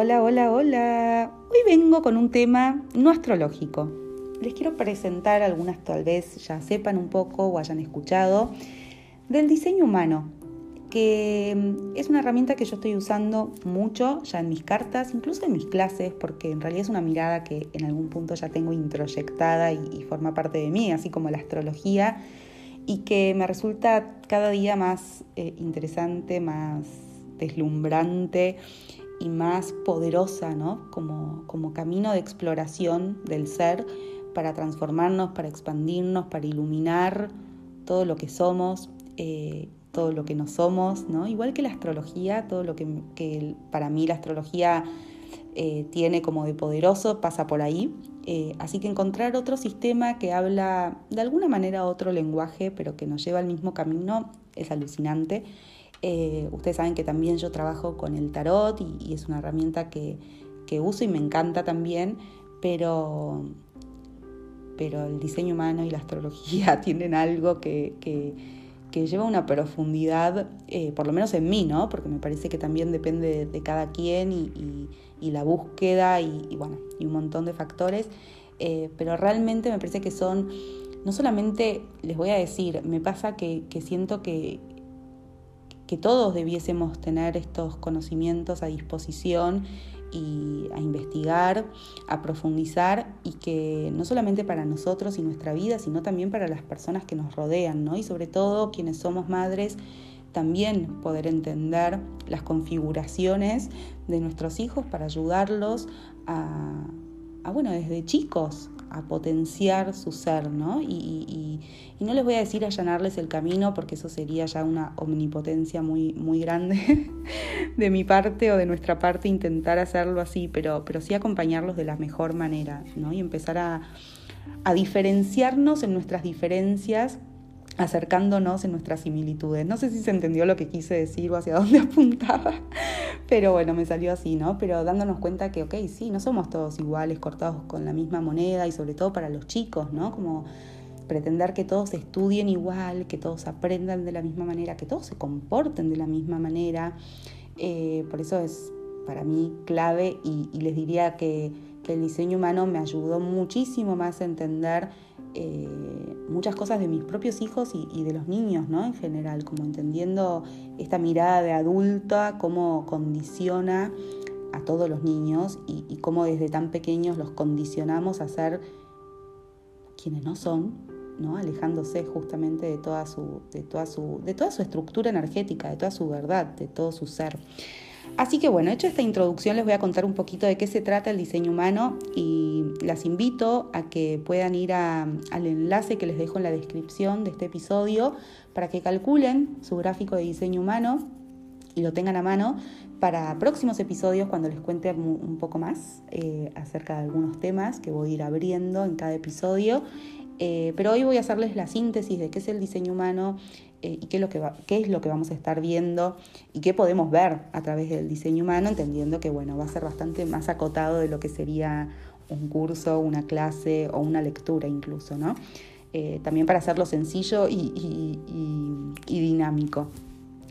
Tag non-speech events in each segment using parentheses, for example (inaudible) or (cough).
Hola, hola, hola. Hoy vengo con un tema no astrológico. Les quiero presentar algunas tal vez ya sepan un poco o hayan escuchado del diseño humano, que mm, es una herramienta que yo estoy usando mucho ya en mis cartas, incluso en mis clases, porque en realidad es una mirada que en algún punto ya tengo introyectada y, forma parte de mí, así como la astrología, y que me resulta cada día más eh, interesante, más deslumbrante y más poderosa, ¿no? Como, como camino de exploración del ser para transformarnos, para expandirnos, para iluminar todo lo que somos, eh, todo lo que no somos, ¿no? Igual que la astrología, todo lo que, para mí la astrología eh, tiene como de poderoso pasa por ahí. Eh, así que encontrar otro sistema que habla de alguna manera otro lenguaje, pero que nos lleva al mismo camino, es alucinante. Eh, ustedes saben que también yo trabajo con el tarot y, es una herramienta que, uso y me encanta también, pero, pero el diseño humano y la astrología (laughs) tienen algo que, lleva una profundidad, eh, por lo menos en mí, ¿no? Porque me parece que también depende de, cada quien y, la búsqueda y, bueno, y un montón de factores. Eh, pero realmente me parece que son, no solamente, les voy a decir, me pasa que siento que, que todos debiésemos tener estos conocimientos a disposición y a investigar, a profundizar y que no solamente para nosotros y nuestra vida, sino también para las personas que nos rodean, ¿no? Y sobre todo quienes somos madres, también poder entender las configuraciones de nuestros hijos para ayudarlos a, a bueno, desde chicos a potenciar su ser, ¿no? Y, no les voy a decir allanarles el camino porque eso sería ya una omnipotencia muy, muy grande (laughs) de mi parte o de nuestra parte intentar hacerlo así, pero, pero sí acompañarlos de la mejor manera, ¿no? Y empezar a, a diferenciarnos en nuestras diferencias acercándonos en nuestras similitudes. No sé si se entendió lo que quise decir o hacia (laughs) dónde apuntaba, pero bueno, me salió así, ¿no? Pero dándonos cuenta que, ok, sí, no somos todos iguales, cortados con la misma moneda y sobre todo para los chicos, ¿no? Como pretender que todos estudien igual, que todos aprendan de la misma manera, que todos se comporten de la misma manera. Eh, por eso es para mí clave y, les diría que, que el diseño humano me ayudó muchísimo más a entender eh, muchas cosas de mis propios hijos y, de los niños, ¿no? En general, como entendiendo esta mirada de adulta, cómo condiciona a todos los niños y, cómo desde tan pequeños los condicionamos a ser quienes no son, ¿no? alejándose justamente de toda su, de toda su, de toda su estructura energética, de toda su verdad, de todo su ser. Así que bueno, hecho esta introducción les voy a contar un poquito de qué se trata el diseño humano y las invito a que puedan ir al enlace que les dejo en la descripción de este episodio para que calculen su gráfico de diseño humano y lo tengan a mano para próximos episodios cuando les cuente un poco más eh, acerca de algunos temas que voy a ir abriendo en cada episodio. Eh, pero hoy voy a hacerles la síntesis de qué es el diseño humano eh, y qué es, lo que vamos a estar viendo y qué podemos ver a través del diseño humano, entendiendo que bueno, va a ser bastante más acotado de lo que sería un curso, una clase o una lectura incluso, ¿no? Eh, también para hacerlo sencillo y, dinámico.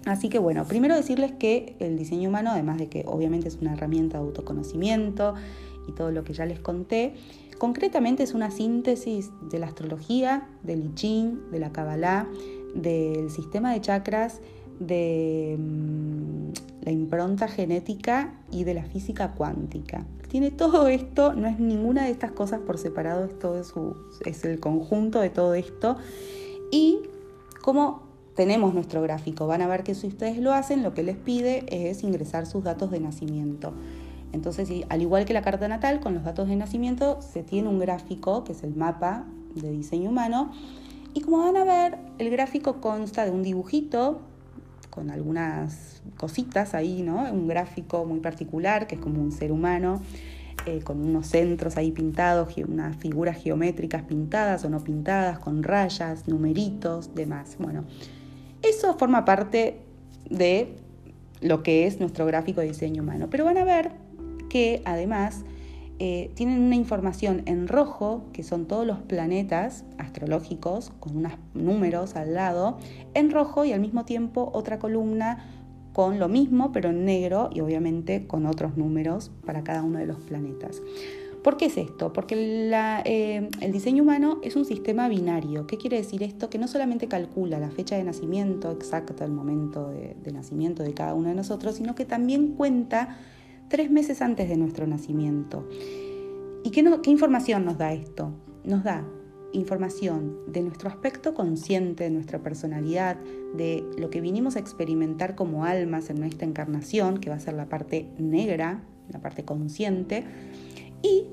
Así que bueno, primero decirles que el diseño humano, además de que obviamente es una herramienta de autoconocimiento y todo lo que ya les conté, concretamente es una síntesis de la astrología, del I de la Kabbalah, del sistema de chakras, de mm, la impronta genética y de la física cuántica. Tiene todo esto, no es ninguna de estas cosas por separado, es, todo es el conjunto de todo esto. Y como tenemos nuestro gráfico, van a ver que si ustedes lo hacen, lo que les pide es ingresar sus datos de nacimiento. Entonces, al igual que la carta natal, con los datos de nacimiento se tiene un gráfico, que es el mapa de diseño humano, y como van a ver, el gráfico consta de un dibujito con algunas cositas ahí, ¿no? Un gráfico muy particular, que es como un ser humano, eh, con unos centros ahí pintados, unas figuras geométricas pintadas o no pintadas, con rayas, numeritos, demás. Bueno, eso forma parte de lo que es nuestro gráfico de diseño humano. Pero van a ver que además eh, tienen una información en rojo, que son todos los planetas astrológicos, con unos números al lado, en rojo y al mismo tiempo otra columna con lo mismo, pero en negro y obviamente con otros números para cada uno de los planetas. ¿Por qué es esto? Porque eh, el diseño humano es un sistema binario. ¿Qué quiere decir esto? Que no solamente calcula la fecha de nacimiento exacta, el momento de, nacimiento de cada uno de nosotros, sino que también cuenta tres meses antes de nuestro nacimiento. ¿Y qué, información nos da esto? Nos da información de nuestro aspecto consciente, de nuestra personalidad, de lo que vinimos a experimentar como almas en nuestra encarnación, que va a ser la parte negra, la parte consciente, y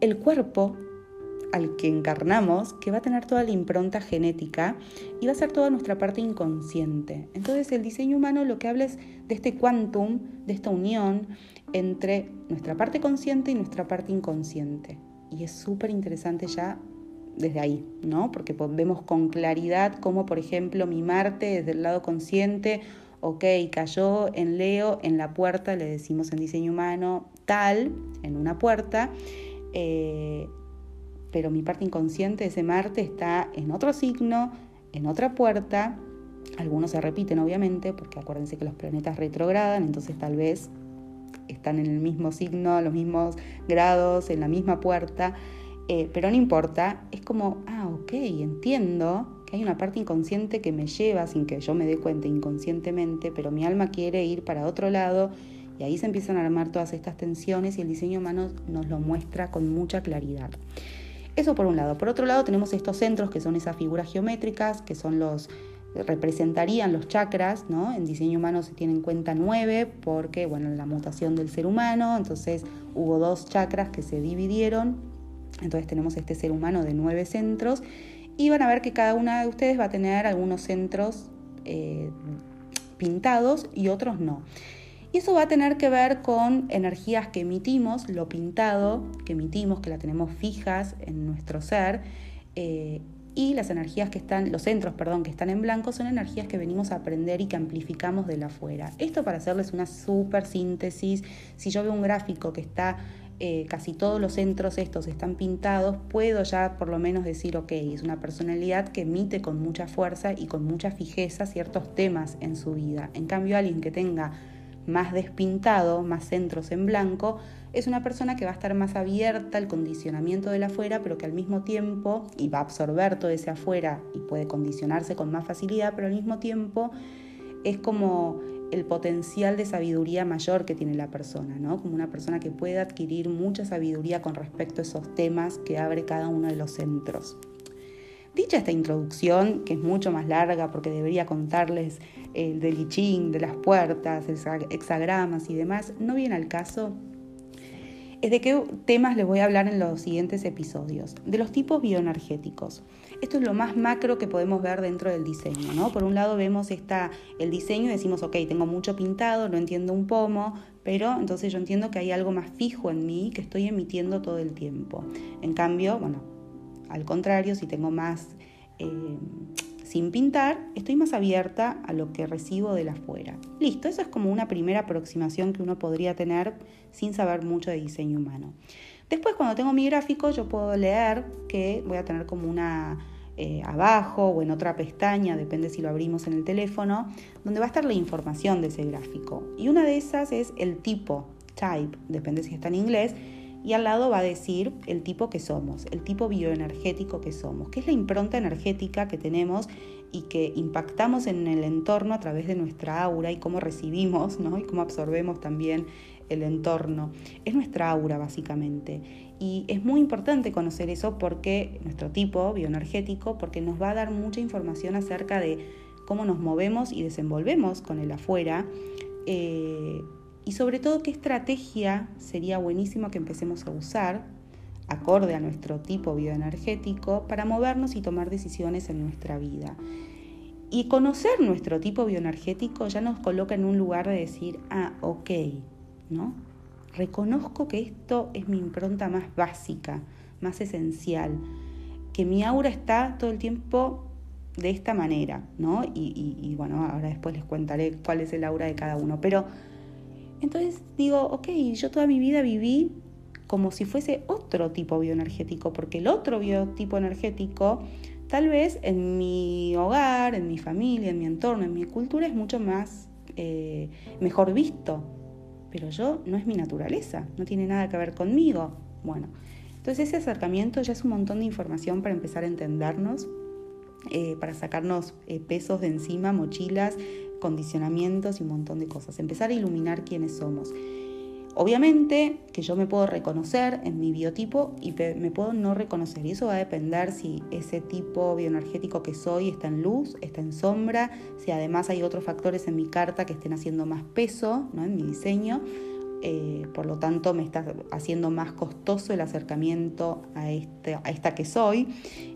el cuerpo al que encarnamos, que va a tener toda la impronta genética y va a ser toda nuestra parte inconsciente. Entonces el diseño humano lo que habla es de este quantum, de esta unión entre nuestra parte consciente y nuestra parte inconsciente. Y es súper interesante ya desde ahí, ¿no? Porque vemos con claridad cómo, por ejemplo, mi Marte desde el lado consciente, ok, cayó en Leo, en la puerta, le decimos en diseño humano, tal, en una puerta, eh, pero mi parte inconsciente de ese Marte está en otro signo, en otra puerta. Algunos se repiten, obviamente, porque acuérdense que los planetas retrogradan, entonces tal vez están en el mismo signo, los mismos grados, en la misma puerta, eh, pero no importa, es como, ah, ok, entiendo que hay una parte inconsciente que me lleva sin que yo me dé cuenta inconscientemente, pero mi alma quiere ir para otro lado y ahí se empiezan a armar todas estas tensiones y el diseño humano nos lo muestra con mucha claridad. Eso por un lado. Por otro lado tenemos estos centros que son esas figuras geométricas, que son los representarían los chakras, ¿no? En diseño humano se tiene en cuenta nueve porque, bueno, la mutación del ser humano, entonces hubo dos chakras que se dividieron, entonces tenemos este ser humano de nueve centros y van a ver que cada una de ustedes va a tener algunos centros eh, pintados y otros no. Y eso va a tener que ver con energías que emitimos, lo pintado que emitimos, que la tenemos fijas en nuestro ser, eh, y las energías que están, los centros, perdón, que están en blanco son energías que venimos a aprender y que amplificamos de la afuera. Esto para hacerles una súper síntesis, si yo veo un gráfico que está eh, casi todos los centros estos están pintados, puedo ya por lo menos decir, ok, es una personalidad que emite con mucha fuerza y con mucha fijeza ciertos temas en su vida. En cambio, alguien que tenga más despintado, más centros en blanco, es una persona que va a estar más abierta al condicionamiento del afuera, pero que al mismo tiempo, y va a absorber todo ese afuera y puede condicionarse con más facilidad, pero al mismo tiempo es como el potencial de sabiduría mayor que tiene la persona, ¿no? Como una persona que puede adquirir mucha sabiduría con respecto a esos temas que abre cada uno de los centros. Dicha esta introducción, que es mucho más larga porque debería contarles el del I de las puertas, hexagramas y demás, no viene al caso. Es de qué temas les voy a hablar en los siguientes episodios. De los tipos bioenergéticos. Esto es lo más macro que podemos ver dentro del diseño, ¿no? Por un lado vemos esta, el diseño y decimos, ok, tengo mucho pintado, no entiendo un pomo, pero entonces yo entiendo que hay algo más fijo en mí que estoy emitiendo todo el tiempo. En cambio, bueno, al contrario, si tengo más eh, sin pintar, estoy más abierta a lo que recibo de la afuera. Listo, eso es como una primera aproximación que uno podría tener sin saber mucho de diseño humano. Después, cuando tengo mi gráfico, yo puedo leer que voy a tener como una eh, abajo o en otra pestaña, depende si lo abrimos en el teléfono, donde va a estar la información de ese gráfico. Y una de esas es el tipo, type, depende si está en inglés, y al lado va a decir el tipo que somos, el tipo bioenergético que somos, que es la impronta energética que tenemos y que impactamos en el entorno a través de nuestra aura y cómo recibimos ¿no? y cómo absorbemos también el entorno. Es nuestra aura básicamente. Y es muy importante conocer eso porque nuestro tipo bioenergético, porque nos va a dar mucha información acerca de cómo nos movemos y desenvolvemos con el afuera. Eh, y sobre todo qué estrategia sería buenísimo que empecemos a usar acorde a nuestro tipo bioenergético para movernos y tomar decisiones en nuestra vida. Y conocer nuestro tipo bioenergético ya nos coloca en un lugar de decir, ah, ok, ¿no? Reconozco que esto es mi impronta más básica, más esencial, que mi aura está todo el tiempo de esta manera, ¿no? Y, y bueno, ahora después les contaré cuál es el aura de cada uno, pero entonces digo, ok, yo toda mi vida viví como si fuese otro tipo bioenergético, porque el otro biotipo energético, tal vez en mi hogar, en mi familia, en mi entorno, en mi cultura, es mucho más eh, mejor visto. Pero yo no es mi naturaleza, no tiene nada que ver conmigo. Bueno, entonces ese acercamiento ya es un montón de información para empezar a entendernos, eh, para sacarnos eh, pesos de encima, mochilas, condicionamientos y un montón de cosas. Empezar a iluminar quiénes somos. Obviamente que yo me puedo reconocer en mi biotipo y me puedo no reconocer. Y eso va a depender si ese tipo bioenergético que soy está en luz, está en sombra, si además hay otros factores en mi carta que estén haciendo más peso ¿no? en mi diseño. Eh, por lo tanto me está haciendo más costoso el acercamiento a, este, esta que soy.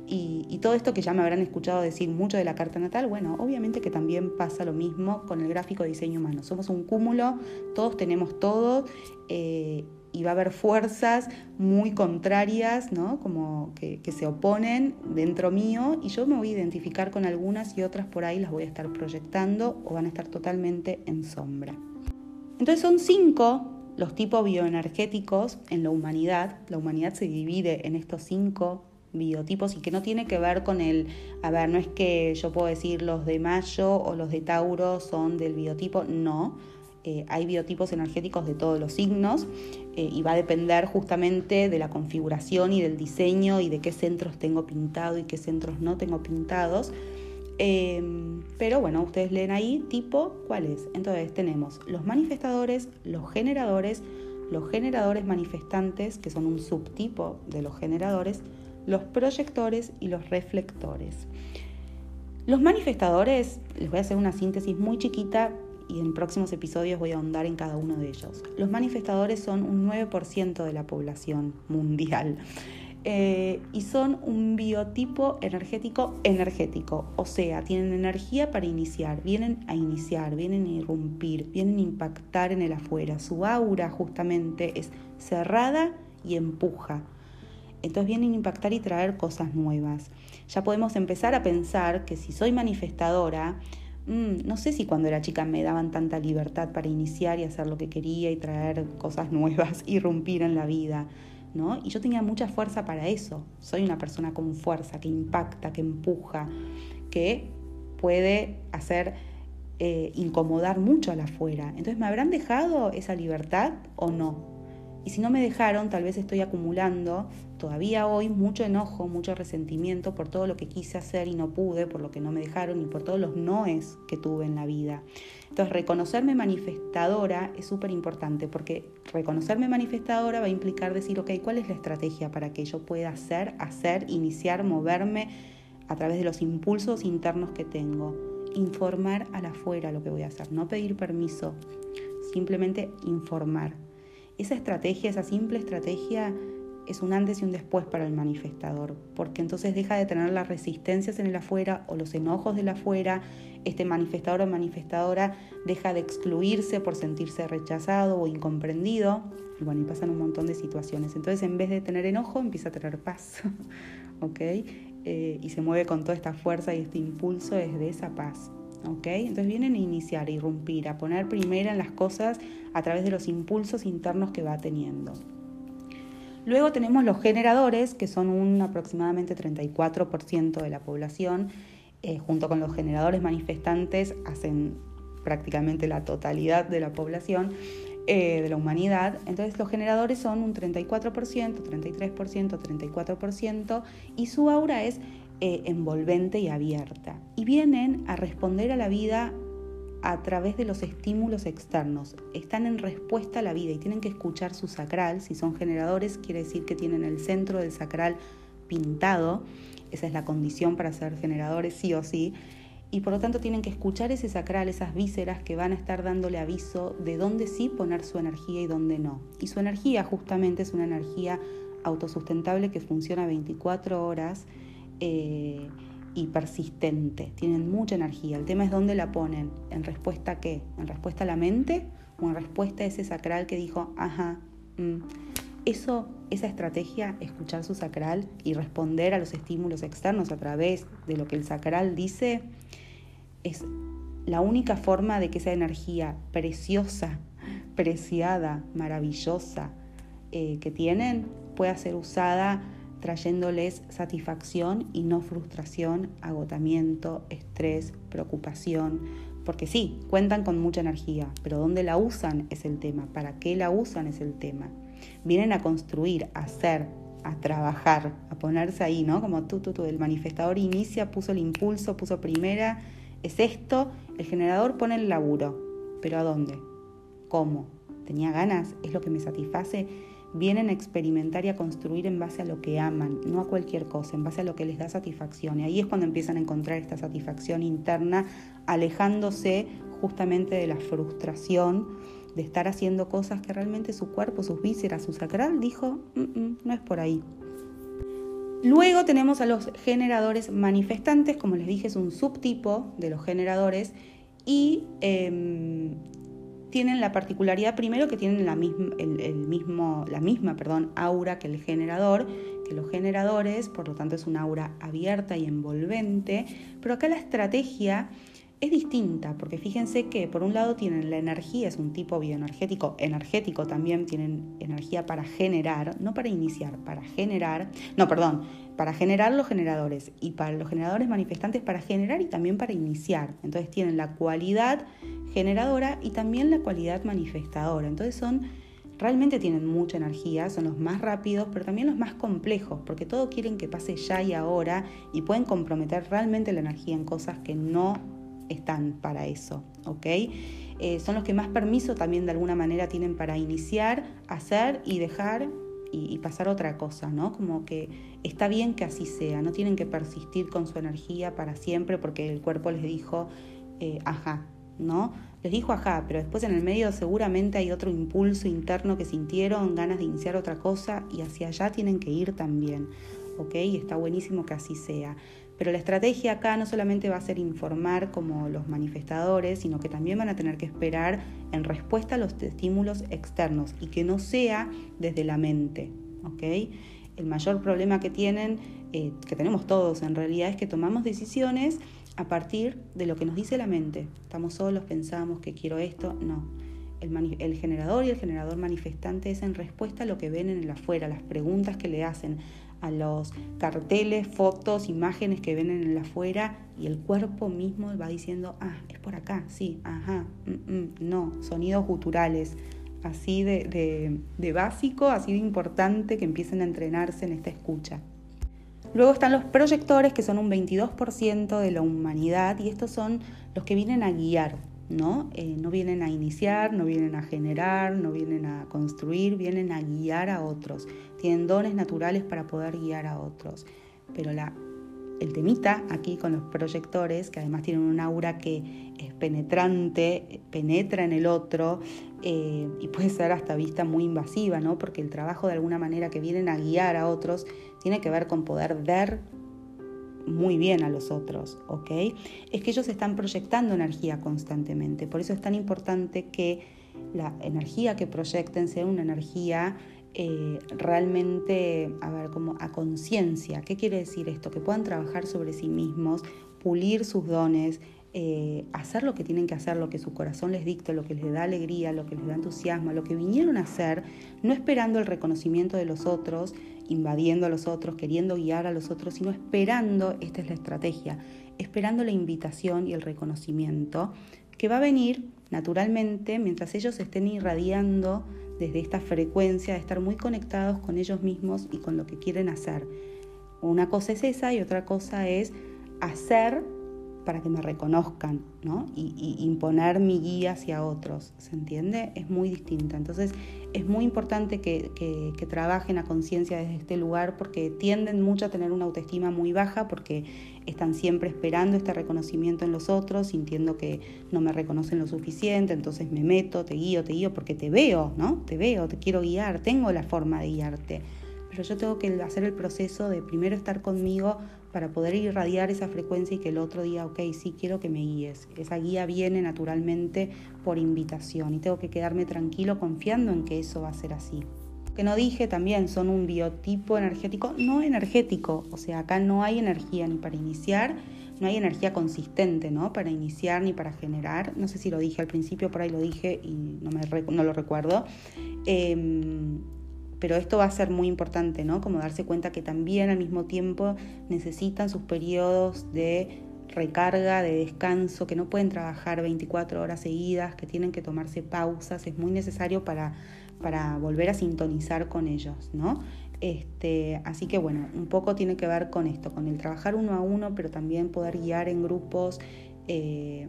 Y, todo esto que ya me habrán escuchado decir mucho de la carta natal, bueno, obviamente que también pasa lo mismo con el gráfico de diseño humano. Somos un cúmulo, todos tenemos todo. Eh, y va a haber fuerzas muy contrarias, ¿no? Como que, se oponen dentro mío y yo me voy a identificar con algunas y otras por ahí las voy a estar proyectando o van a estar totalmente en sombra. Entonces son cinco los tipos bioenergéticos en la humanidad. La humanidad se divide en estos cinco biotipos y que no tiene que ver con el, a ver, no es que yo puedo decir los de Mayo o los de Tauro son del biotipo, no. Eh, hay biotipos energéticos de todos los signos eh, y va a depender justamente de la configuración y del diseño y de qué centros tengo pintado y qué centros no tengo pintados. Em, pero bueno, ustedes leen ahí tipo cuál es. Entonces tenemos los manifestadores, los generadores, los generadores manifestantes, que son un subtipo de los generadores, los proyectores y los reflectores. Los manifestadores, les voy a hacer una síntesis muy chiquita y en próximos episodios voy a ahondar en cada uno de ellos. Los manifestadores son un 9% de la población mundial. Eh, y son un biotipo energético energético, o sea, tienen energía para iniciar, vienen a iniciar, vienen a irrumpir, vienen a impactar en el afuera. Su aura justamente es cerrada y empuja. Entonces vienen a impactar y traer cosas nuevas. Ya podemos empezar a pensar que si soy manifestadora, mm, no sé si cuando era chica me daban tanta libertad para iniciar y hacer lo que quería y traer cosas nuevas, (laughs) irrumpir en la vida. ¿No? Y yo tenía mucha fuerza para eso. Soy una persona con fuerza, que impacta, que empuja, que puede hacer eh, incomodar mucho a la afuera. Entonces, ¿me habrán dejado esa libertad o no? Y si no me dejaron, tal vez estoy acumulando todavía hoy mucho enojo, mucho resentimiento por todo lo que quise hacer y no pude, por lo que no me dejaron y por todos los noes que tuve en la vida. Entonces, reconocerme manifestadora es súper importante porque reconocerme manifestadora va a implicar decir, ok, ¿cuál es la estrategia para que yo pueda hacer, hacer, iniciar, moverme a través de los impulsos internos que tengo? Informar a la afuera lo que voy a hacer, no pedir permiso, simplemente informar esa estrategia, esa simple estrategia es un antes y un después para el manifestador, porque entonces deja de tener las resistencias en el afuera o los enojos del afuera, este manifestador o manifestadora deja de excluirse por sentirse rechazado o incomprendido, y bueno, y pasan un montón de situaciones. Entonces en vez de tener enojo, empieza a tener paz, (laughs) ¿ok? Eh, y se mueve con toda esta fuerza y este impulso desde esa paz. Entonces vienen a iniciar, a irrumpir, a poner primera en las cosas a través de los impulsos internos que va teniendo. Luego tenemos los generadores, que son un aproximadamente 34% de la población, eh, junto con los generadores manifestantes, hacen prácticamente la totalidad de la población eh, de la humanidad. Entonces los generadores son un 34%, 33%, 34% y su aura es eh, envolvente y abierta. Y vienen a responder a la vida a través de los estímulos externos. Están en respuesta a la vida y tienen que escuchar su sacral. Si son generadores, quiere decir que tienen el centro del sacral pintado. Esa es la condición para ser generadores, sí o sí. Y por lo tanto tienen que escuchar ese sacral, esas vísceras que van a estar dándole aviso de dónde sí poner su energía y dónde no. Y su energía justamente es una energía autosustentable que funciona 24 horas eh, y persistente, tienen mucha energía. El tema es dónde la ponen, en respuesta a qué, en respuesta a la mente o en respuesta a ese sacral que dijo, ajá, mm". eso, esa estrategia, escuchar su sacral y responder a los estímulos externos a través de lo que el sacral dice, es la única forma de que esa energía preciosa, preciada, maravillosa eh, que tienen pueda ser usada trayéndoles satisfacción y no frustración, agotamiento, estrés, preocupación, porque sí, cuentan con mucha energía, pero dónde la usan es el tema, para qué la usan es el tema. Vienen a construir, a hacer, a trabajar, a ponerse ahí, ¿no? Como tú, tú, tú, el manifestador inicia, puso el impulso, puso primera, es esto, el generador pone el laburo, pero ¿a dónde? ¿Cómo? ¿Tenía ganas? ¿Es lo que me satisface? Vienen a experimentar y a construir en base a lo que aman, no a cualquier cosa, en base a lo que les da satisfacción. Y ahí es cuando empiezan a encontrar esta satisfacción interna, alejándose justamente de la frustración de estar haciendo cosas que realmente su cuerpo, sus vísceras, su sacral dijo, mm, mm, no es por ahí. Luego tenemos a los generadores manifestantes, como les dije, es un subtipo de los generadores y em, tienen la particularidad primero que tienen la misma, el, mismo, la misma perdón, aura que el generador, que los generadores, por lo tanto es una aura abierta y envolvente, pero acá la estrategia es distinta, porque fíjense que por un lado tienen la energía, es un tipo bioenergético, energético también tienen energía para generar, no para iniciar, para generar, no, perdón, para generar los generadores y para los generadores manifestantes para generar y también para iniciar. Entonces tienen la cualidad generadora y también la cualidad manifestadora. Entonces son realmente tienen mucha energía, son los más rápidos, pero también los más complejos, porque todo quieren que pase ya y ahora y pueden comprometer realmente la energía en cosas que no están para eso, ¿ok? Eh, son los que más permiso también de alguna manera tienen para iniciar, hacer y dejar y, pasar otra cosa, ¿no? Como que está bien que así sea, no tienen que persistir con su energía para siempre porque el cuerpo les dijo, eh, ajá, ¿no? Les dijo ajá, pero después en el medio seguramente hay otro impulso interno que sintieron, ganas de iniciar otra cosa y hacia allá tienen que ir también, ¿ok? Y está buenísimo que así sea. Pero la estrategia acá no solamente va a ser informar como los manifestadores, sino que también van a tener que esperar en respuesta a los estímulos externos y que no sea desde la mente. El mayor problema que tienen, eh, que tenemos todos en realidad, es que tomamos decisiones a partir de lo que nos dice la mente. Estamos solos, pensamos que quiero esto, no. El, el, generador y el generador manifestante es en respuesta a lo que ven en el afuera, las preguntas que le hacen, a los carteles, fotos, imágenes que ven en el afuera y el cuerpo mismo va diciendo, ah, es por acá, sí, ajá, mm, mm, no, sonidos guturales, así de, de básico, así de importante que empiecen a entrenarse en esta escucha. Luego están los proyectores, que son un 22% de la humanidad, y estos son los que vienen a guiar, ¿no? Eh, no vienen a iniciar, no vienen a generar, no vienen a construir, vienen a guiar a otros. Tienen dones naturales para poder guiar a otros. Pero la, el temita aquí con los proyectores, que además tienen un aura que es penetrante, penetra en el otro eh, y puede ser hasta vista muy invasiva, ¿no? Porque el trabajo de alguna manera que vienen a guiar a otros tiene que ver con poder ver muy bien a los otros, ¿ok? Es que ellos están proyectando energía constantemente, por eso es tan importante que la energía que proyecten sea una energía eh, realmente, a ver, como a conciencia. ¿Qué quiere decir esto? Que puedan trabajar sobre sí mismos, pulir sus dones, eh, hacer lo que tienen que hacer, lo que su corazón les dicta, lo que les da alegría, lo que les da entusiasmo, lo que vinieron a hacer, no esperando el reconocimiento de los otros, invadiendo a los otros, queriendo guiar a los otros, sino esperando, esta es la estrategia, esperando la invitación y el reconocimiento que va a venir naturalmente mientras ellos estén irradiando desde esta frecuencia de estar muy conectados con ellos mismos y con lo que quieren hacer. Una cosa es esa y otra cosa es hacer para que me reconozcan, ¿no? Y, imponer mi guía hacia otros, ¿se entiende? Es muy distinta. Entonces, es muy importante que, que trabajen a conciencia desde este lugar porque tienden mucho a tener una autoestima muy baja porque están siempre esperando este reconocimiento en los otros, sintiendo que no me reconocen lo suficiente, entonces me meto, te guío, te guío porque te veo, ¿no? Te veo, te quiero guiar, tengo la forma de guiarte. Pero yo tengo que hacer el proceso de primero estar conmigo para poder irradiar esa frecuencia y que el otro día, ok, sí quiero que me guíes. Esa guía viene naturalmente por invitación y tengo que quedarme tranquilo confiando en que eso va a ser así. Que no dije también, son un biotipo energético no energético, o sea, acá no hay energía ni para iniciar, no hay energía consistente, ¿no? Para iniciar ni para generar. No sé si lo dije al principio, por ahí lo dije y no, me, no lo recuerdo. Em, pero esto va a ser muy importante, ¿no? Como darse cuenta que también al mismo tiempo necesitan sus periodos de recarga, de descanso, que no pueden trabajar 24 horas seguidas, que tienen que tomarse pausas, es muy necesario para, para volver a sintonizar con ellos, ¿no? Este, así que bueno, un poco tiene que ver con esto, con el trabajar uno a uno, pero también poder guiar en grupos, eh,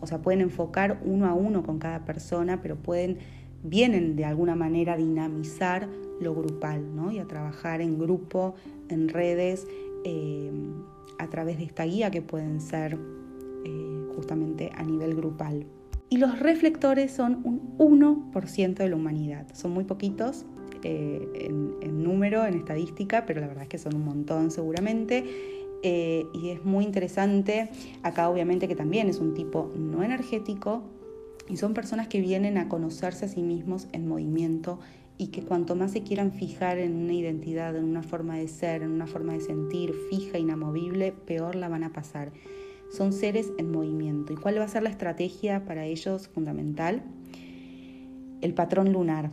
o sea, pueden enfocar uno a uno con cada persona, pero pueden, vienen de alguna manera a dinamizar lo grupal, ¿no? Y a trabajar en grupo, en redes, eh, a través de esta guía que pueden ser eh, justamente a nivel grupal. Y los reflectores son un 1% de la humanidad, son muy poquitos, eh, en, número, en estadística, pero la verdad es que son un montón seguramente. Y es muy interesante, acá obviamente que también es un tipo no energético y son personas que vienen a conocerse a sí mismos en movimiento y que cuanto más se quieran fijar en una identidad, en una forma de ser, en una forma de sentir fija, inamovible, peor la van a pasar. Son seres en movimiento. ¿Y cuál va a ser la estrategia para ellos fundamental? El patrón lunar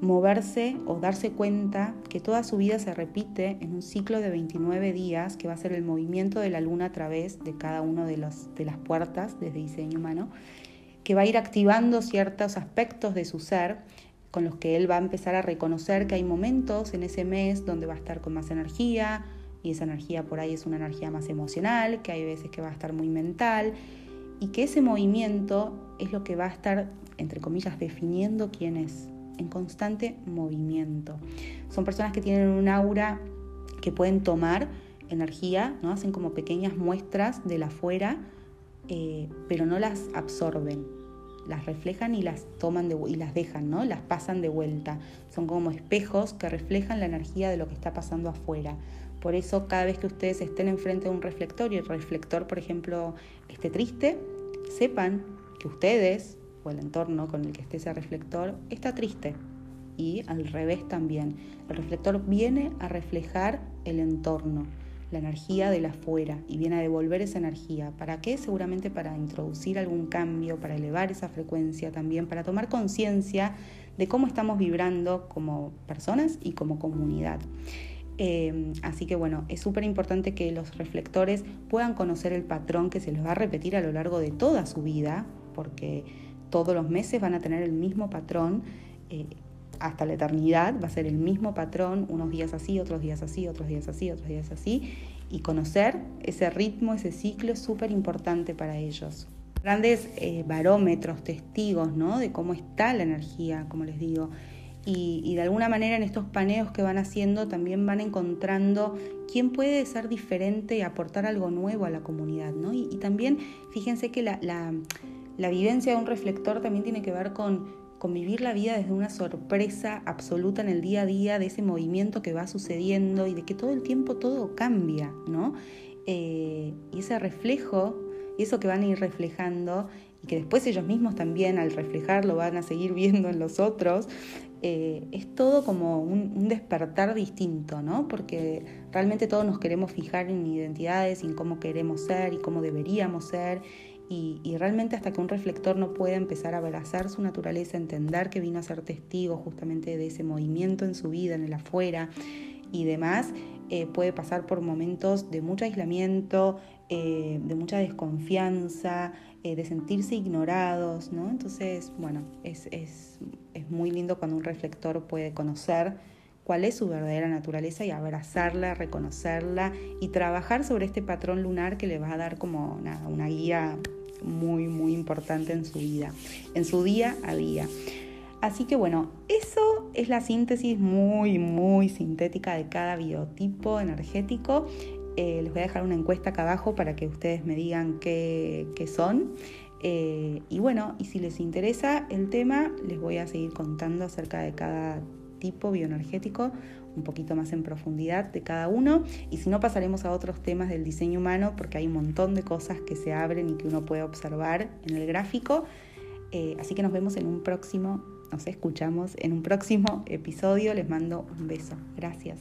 moverse o darse cuenta que toda su vida se repite en un ciclo de 29 días, que va a ser el movimiento de la luna a través de cada una de, de las puertas desde diseño humano, que va a ir activando ciertos aspectos de su ser con los que él va a empezar a reconocer que hay momentos en ese mes donde va a estar con más energía y esa energía por ahí es una energía más emocional, que hay veces que va a estar muy mental y que ese movimiento es lo que va a estar, entre comillas, definiendo quién es en constante movimiento. Son personas que tienen un aura que pueden tomar energía, ¿no? hacen como pequeñas muestras de la afuera, eh, pero no las absorben, las reflejan y las toman y las dejan, ¿no? las pasan de vuelta. Son como espejos que reflejan la energía de lo que está pasando afuera. Por eso cada vez que ustedes estén enfrente de un reflector y el reflector, por ejemplo, esté triste, sepan que ustedes el entorno con el que esté ese reflector está triste. Y al revés también. El reflector viene a reflejar el entorno, la energía de la afuera y viene a devolver esa energía. ¿Para qué? Seguramente para introducir algún cambio, para elevar esa frecuencia también, para tomar conciencia de cómo estamos vibrando como personas y como comunidad. Eh, así que bueno, es súper importante que los reflectores puedan conocer el patrón que se les va a repetir a lo largo de toda su vida, porque todos los meses van a tener el mismo patrón. Eh, hasta la eternidad va a ser el mismo patrón, unos días así, otros días así, otros días así, otros días así, y conocer ese ritmo, ese ciclo es súper importante para ellos. Grandes eh, barómetros, testigos, ¿no? De cómo está la energía, como les digo. Y, de alguna manera en estos paneos que van haciendo también van encontrando quién puede ser diferente y aportar algo nuevo a la comunidad, ¿no? Y, también fíjense que la la vivencia de un reflector también tiene que ver con, vivir la vida desde una sorpresa absoluta en el día a día, de ese movimiento que va sucediendo y de que todo el tiempo todo cambia, ¿no? Eh, y ese reflejo, eso que van a ir reflejando, y que después ellos mismos también al reflejarlo van a seguir (laughs) viendo en los otros, eh, es todo como un, un, despertar distinto, ¿no? Porque realmente todos nos queremos fijar en identidades, en cómo queremos ser y cómo deberíamos ser, y, realmente hasta que un reflector no pueda empezar a abrazar su naturaleza, entender que vino a ser testigo justamente de ese movimiento en su vida, en el afuera y demás, eh, puede pasar por momentos de mucho aislamiento, eh, de mucha desconfianza, eh, de sentirse ignorados, ¿no? Entonces, bueno, es, es, es muy lindo cuando un reflector puede conocer cuál es su verdadera naturaleza y abrazarla, reconocerla y trabajar sobre este patrón lunar que le va a dar como una guía muy, muy importante en su vida, en su día a día. Así que bueno, eso es la síntesis muy, muy sintética de cada biotipo energético. Eh, les voy a dejar una encuesta acá abajo para que ustedes me digan qué, son. Eh, y bueno, y si les interesa el tema, les voy a seguir contando acerca de cada tipo bioenergético un poquito más en profundidad de cada uno y si no pasaremos a otros temas del diseño humano porque hay un montón de cosas que se abren y que uno puede observar en el gráfico. Eh, así que nos vemos en un próximo, nos escuchamos en un próximo episodio. Les mando un beso. Gracias.